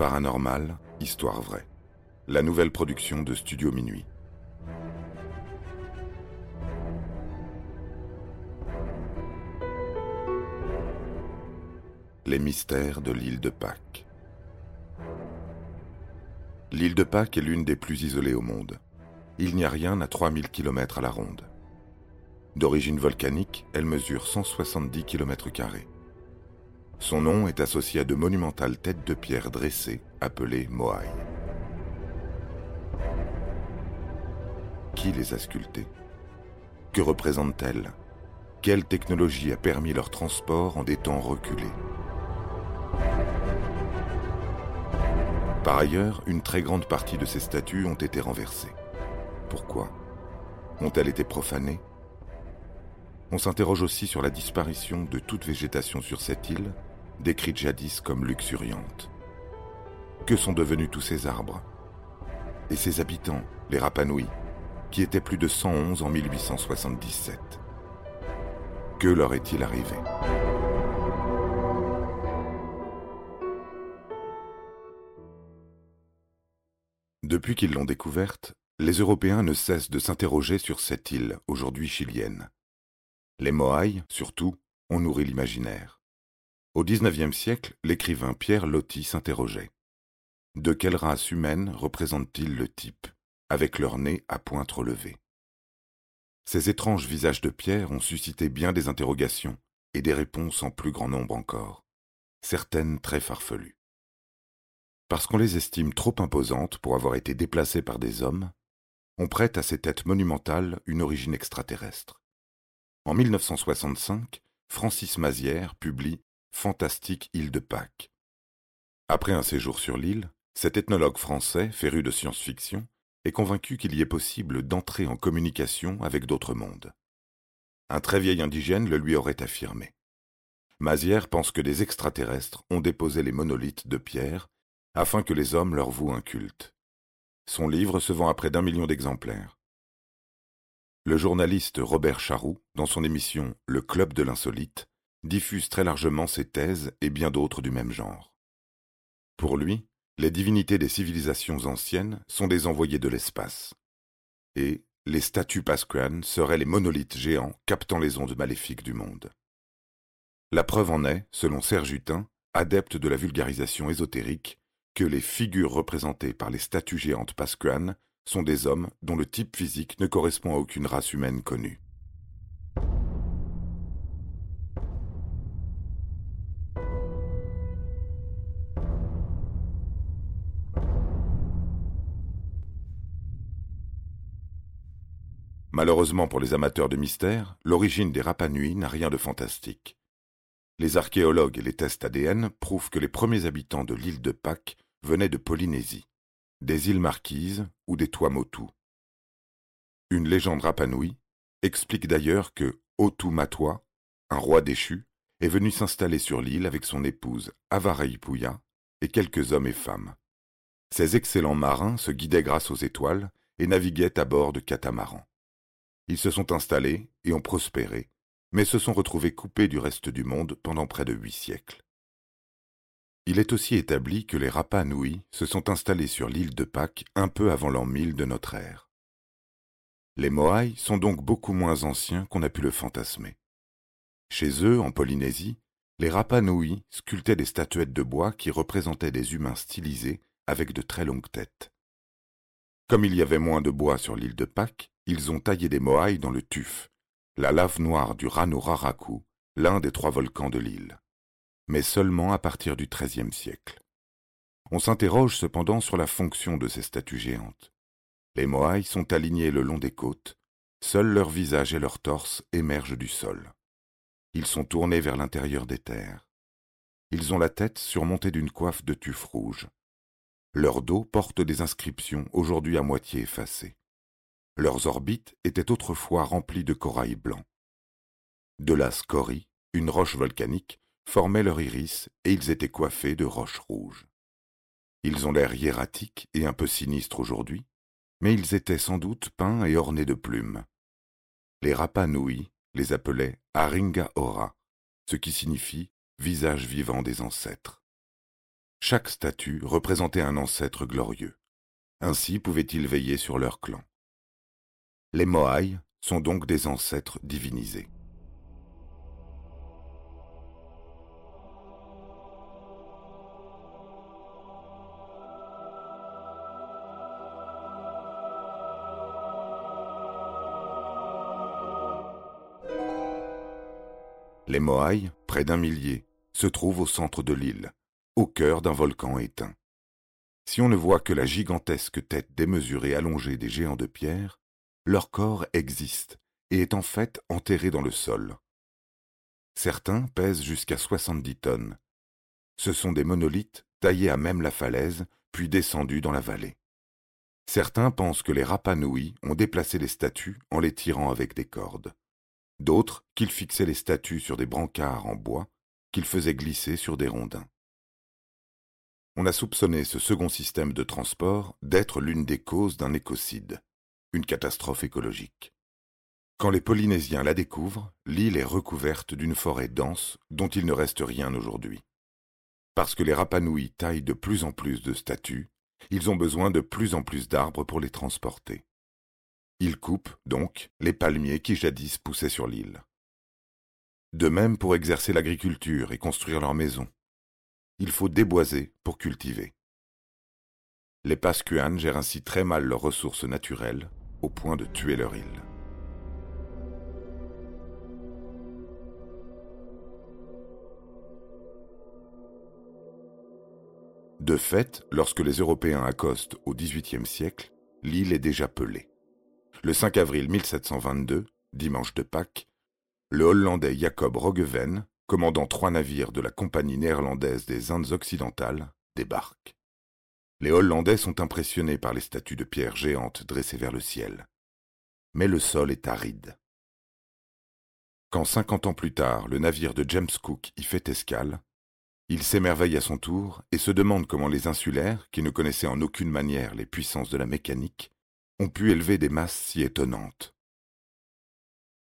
paranormale, histoire vraie. La nouvelle production de Studio Minuit. Les mystères de l'île de Pâques. L'île de Pâques est l'une des plus isolées au monde. Il n'y a rien à 3000 km à la ronde. D'origine volcanique, elle mesure 170 km. Son nom est associé à de monumentales têtes de pierre dressées, appelées Moai. Qui les a sculptées? Que représentent-elles? Quelle technologie a permis leur transport en des temps reculés? Par ailleurs, une très grande partie de ces statues ont été renversées. Pourquoi? Ont-elles été profanées? On s'interroge aussi sur la disparition de toute végétation sur cette île, décrite jadis comme luxuriante. Que sont devenus tous ces arbres? Et ses habitants, les Rapanouis, qui étaient plus de 111 en 1877 Que leur est-il arrivé? Depuis qu'ils l'ont découverte, les Européens ne cessent de s'interroger sur cette île, aujourd'hui chilienne. Les Moai, surtout, ont nourri l'imaginaire. Au XIXe siècle, l'écrivain Pierre Loti s'interrogeait. De quelle race humaine représentent-ils le type, avec leur nez à pointe relevée? Ces étranges visages de pierre ont suscité bien des interrogations et des réponses en plus grand nombre encore, certaines très farfelues. Parce qu'on les estime trop imposantes pour avoir été déplacées par des hommes, on prête à ces têtes monumentales une origine extraterrestre. En 1965, Francis Mazière publie Fantastique île de Pâques. Après un séjour sur l'île, cet ethnologue français, féru de science-fiction, est convaincu qu'il y est possible d'entrer en communication avec d'autres mondes. Un très vieil indigène le lui aurait affirmé. Mazière pense que des extraterrestres ont déposé les monolithes de pierre afin que les hommes leur vouent un culte. Son livre se vend à près d'un million d'exemplaires. Le journaliste Robert Charroux, dans son émission Le Club de l'insolite, diffuse très largement ses thèses et bien d'autres du même genre. Pour lui, les divinités des civilisations anciennes sont des envoyés de l'espace. Et les statues pascuanes seraient les monolithes géants captant les ondes maléfiques du monde. La preuve en est, selon Serge Hutin, adepte de la vulgarisation ésotérique, que les figures représentées par les statues géantes pascuanes sont des hommes dont le type physique ne correspond à aucune race humaine connue. Malheureusement pour les amateurs de mystère, l'origine des Rapanui n'a rien de fantastique. Les archéologues et les tests ADN prouvent que les premiers habitants de l'île de Pâques venaient de Polynésie des îles Marquises ou des Tuamotu. Une légende rapanouie explique d'ailleurs que Otumatua, un roi déchu, est venu s'installer sur l'île avec son épouse Avaraipuya et quelques hommes et femmes. Ces excellents marins se guidaient grâce aux étoiles et naviguaient à bord de catamarans. Ils se sont installés et ont prospéré, mais se sont retrouvés coupés du reste du monde pendant près de huit siècles. Il est aussi établi que les Rapa Nui se sont installés sur l'île de Pâques un peu avant l'an 1000 de notre ère. Les Moai sont donc beaucoup moins anciens qu'on a pu le fantasmer. Chez eux, en Polynésie, les Rapa Nui sculptaient des statuettes de bois qui représentaient des humains stylisés avec de très longues têtes. Comme il y avait moins de bois sur l'île de Pâques, ils ont taillé des Moai dans le tuf, la lave noire du Raraku, l'un des trois volcans de l'île mais seulement à partir du XIIIe siècle. On s'interroge cependant sur la fonction de ces statues géantes. Les Moai sont alignés le long des côtes, seuls leur visage et leur torse émergent du sol. Ils sont tournés vers l'intérieur des terres. Ils ont la tête surmontée d'une coiffe de tuf rouge. Leur dos porte des inscriptions aujourd'hui à moitié effacées. Leurs orbites étaient autrefois remplies de corail blanc. De la scorie, une roche volcanique, formaient leur iris et ils étaient coiffés de roches rouges. Ils ont l'air hiératiques et un peu sinistres aujourd'hui, mais ils étaient sans doute peints et ornés de plumes. Les Rapanui les appelaient Aringa Ora, ce qui signifie visage vivant des ancêtres. chaque statue représentait un ancêtre glorieux. Ainsi pouvaient-ils veiller sur leur clan. Les Moai sont donc des ancêtres divinisés. Les Moai, près d'un millier, se trouvent au centre de l'île, au cœur d'un volcan éteint. Si on ne voit que la gigantesque tête démesurée allongée des géants de pierre, leur corps existe et est en fait enterré dans le sol. Certains pèsent jusqu'à 70 tonnes. Ce sont des monolithes taillés à même la falaise, puis descendus dans la vallée. Certains pensent que les Rapanouis ont déplacé les statues en les tirant avec des cordes d'autres qu'ils fixaient les statues sur des brancards en bois qu'ils faisaient glisser sur des rondins. On a soupçonné ce second système de transport d'être l'une des causes d'un écocide, une catastrophe écologique. Quand les Polynésiens la découvrent, l'île est recouverte d'une forêt dense dont il ne reste rien aujourd'hui. Parce que les Rapanouis taillent de plus en plus de statues, ils ont besoin de plus en plus d'arbres pour les transporter. Ils coupent, donc, les palmiers qui jadis poussaient sur l'île. De même pour exercer l'agriculture et construire leurs maisons. Il faut déboiser pour cultiver. Les Pascuanes gèrent ainsi très mal leurs ressources naturelles, au point de tuer leur île. De fait, lorsque les Européens accostent au XVIIIe siècle, l'île est déjà pelée. Le 5 avril 1722, dimanche de Pâques, le Hollandais Jacob Roggeveen, commandant trois navires de la Compagnie néerlandaise des Indes occidentales, débarque. Les Hollandais sont impressionnés par les statues de pierre géantes dressées vers le ciel. Mais le sol est aride. Quand cinquante ans plus tard le navire de James Cook y fait escale, il s'émerveille à son tour et se demande comment les insulaires, qui ne connaissaient en aucune manière les puissances de la mécanique, ont pu élever des masses si étonnantes.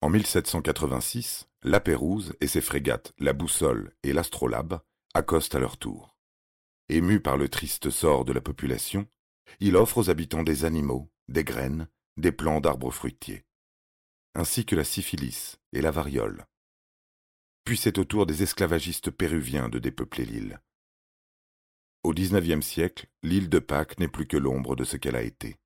En 1786, la Pérouse et ses frégates La Boussole et l'Astrolabe accostent à leur tour. Ému par le triste sort de la population, il offre aux habitants des animaux, des graines, des plants d'arbres fruitiers, ainsi que la syphilis et la variole. Puis c'est au tour des esclavagistes péruviens de dépeupler l'île. Au XIXe siècle, l'île de Pâques n'est plus que l'ombre de ce qu'elle a été.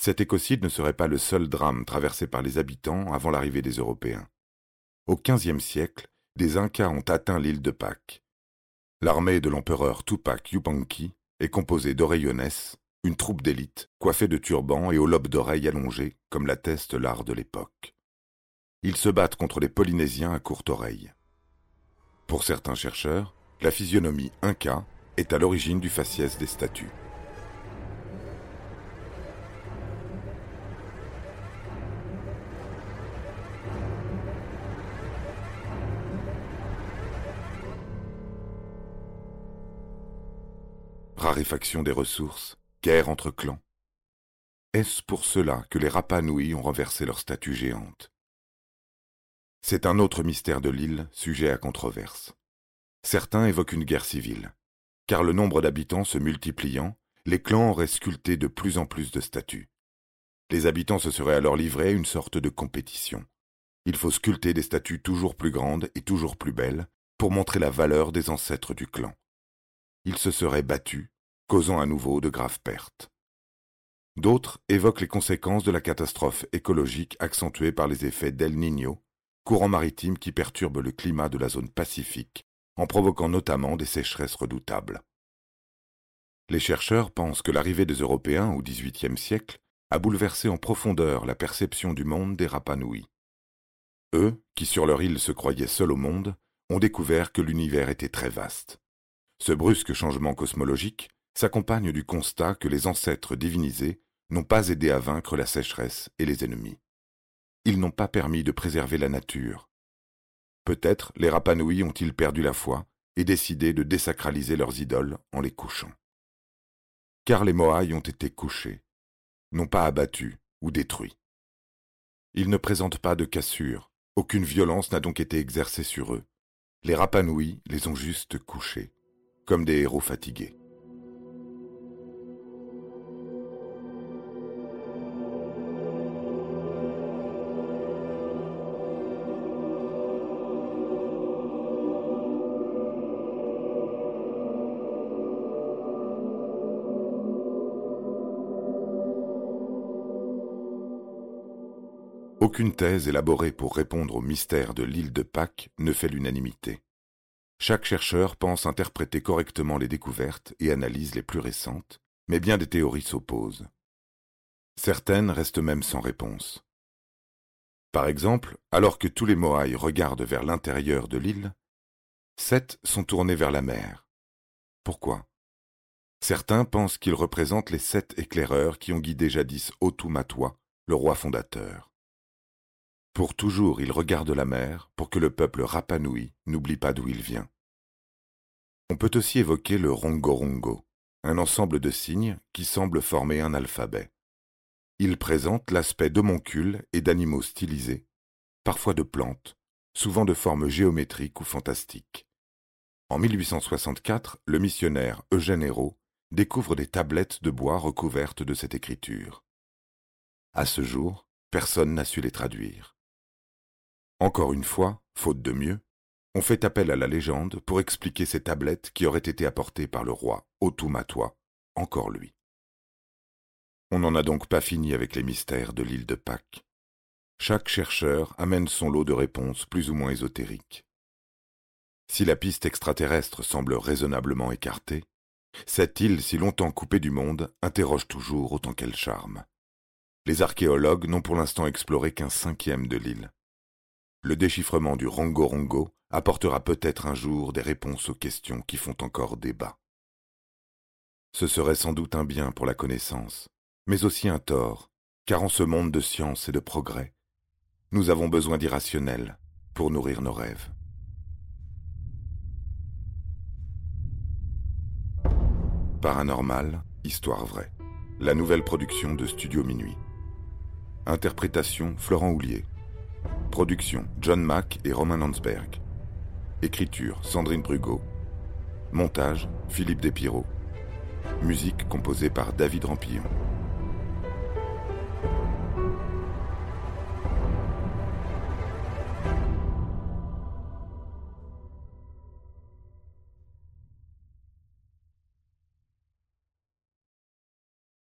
Cet écocide ne serait pas le seul drame traversé par les habitants avant l'arrivée des Européens. Au XVe siècle, des Incas ont atteint l'île de Pâques. L'armée de l'empereur Tupac Yupanqui est composée d'oreillones, une troupe d'élite, coiffée de turbans et aux lobes d'oreilles allongés, comme l'atteste l'art de l'époque. Ils se battent contre les Polynésiens à courte oreille. Pour certains chercheurs, la physionomie Inca est à l'origine du faciès des statues. Raréfaction des ressources, guerre entre clans. Est-ce pour cela que les Rapanouis ont renversé leur statue géante? C'est un autre mystère de l'île, sujet à controverse. Certains évoquent une guerre civile, car le nombre d'habitants se multipliant, les clans auraient sculpté de plus en plus de statues. Les habitants se seraient alors livrés à une sorte de compétition. Il faut sculpter des statues toujours plus grandes et toujours plus belles pour montrer la valeur des ancêtres du clan ils se seraient battus, causant à nouveau de graves pertes. D'autres évoquent les conséquences de la catastrophe écologique accentuée par les effets d'El Niño, courant maritime qui perturbe le climat de la zone pacifique, en provoquant notamment des sécheresses redoutables. Les chercheurs pensent que l'arrivée des Européens au XVIIIe siècle a bouleversé en profondeur la perception du monde des Rapanouis. Eux, qui sur leur île se croyaient seuls au monde, ont découvert que l'univers était très vaste. Ce brusque changement cosmologique s'accompagne du constat que les ancêtres divinisés n'ont pas aidé à vaincre la sécheresse et les ennemis. Ils n'ont pas permis de préserver la nature. Peut-être les Rapanouis ont-ils perdu la foi et décidé de désacraliser leurs idoles en les couchant. Car les Moai ont été couchés, non pas abattus ou détruits. Ils ne présentent pas de cassure, aucune violence n'a donc été exercée sur eux, les Rapanouis les ont juste couchés, comme des héros fatigués. Aucune thèse élaborée pour répondre au mystère de l'île de Pâques ne fait l'unanimité. Chaque chercheur pense interpréter correctement les découvertes et analyse les plus récentes, mais bien des théories s'opposent. Certaines restent même sans réponse. Par exemple, alors que tous les Moaïs regardent vers l'intérieur de l'île, sept sont tournés vers la mer. Pourquoi? Certains pensent qu'ils représentent les sept éclaireurs qui ont guidé jadis Otumatois, le roi fondateur. Pour toujours il regarde la mer pour que le peuple Rapanui n'oublie pas d'où il vient. On peut aussi évoquer le rongo-rongo, un ensemble de signes qui semblent former un alphabet. Il présente l'aspect d'homoncules et d'animaux stylisés, parfois de plantes, souvent de formes géométriques ou fantastiques. En 1864, le missionnaire Eugène Hérault découvre des tablettes de bois recouvertes de cette écriture. À ce jour, personne n'a su les traduire. Encore une fois, faute de mieux, on fait appel à la légende pour expliquer ces tablettes qui auraient été apportées par le roi Otumatois, encore lui. On n'en a donc pas fini avec les mystères de l'île de Pâques. Chaque chercheur amène son lot de réponses plus ou moins ésotériques. Si la piste extraterrestre semble raisonnablement écartée, cette île si longtemps coupée du monde interroge toujours autant qu'elle charme. Les archéologues n'ont pour l'instant exploré qu'un cinquième de l'île. Le déchiffrement du Rongo-Rongo apportera peut-être un jour des réponses aux questions qui font encore débat. Ce serait sans doute un bien pour la connaissance, mais aussi un tort, car en ce monde de science et de progrès, nous avons besoin d'irrationnel pour nourrir nos rêves. Paranormal, histoire vraie. La nouvelle production de Studio Minuit. Interprétation Florent Houlier. Production John Mack et Romain Landsberg. Écriture Sandrine Brugot. Montage Philippe Despiraux. Musique composée par David Rampillon.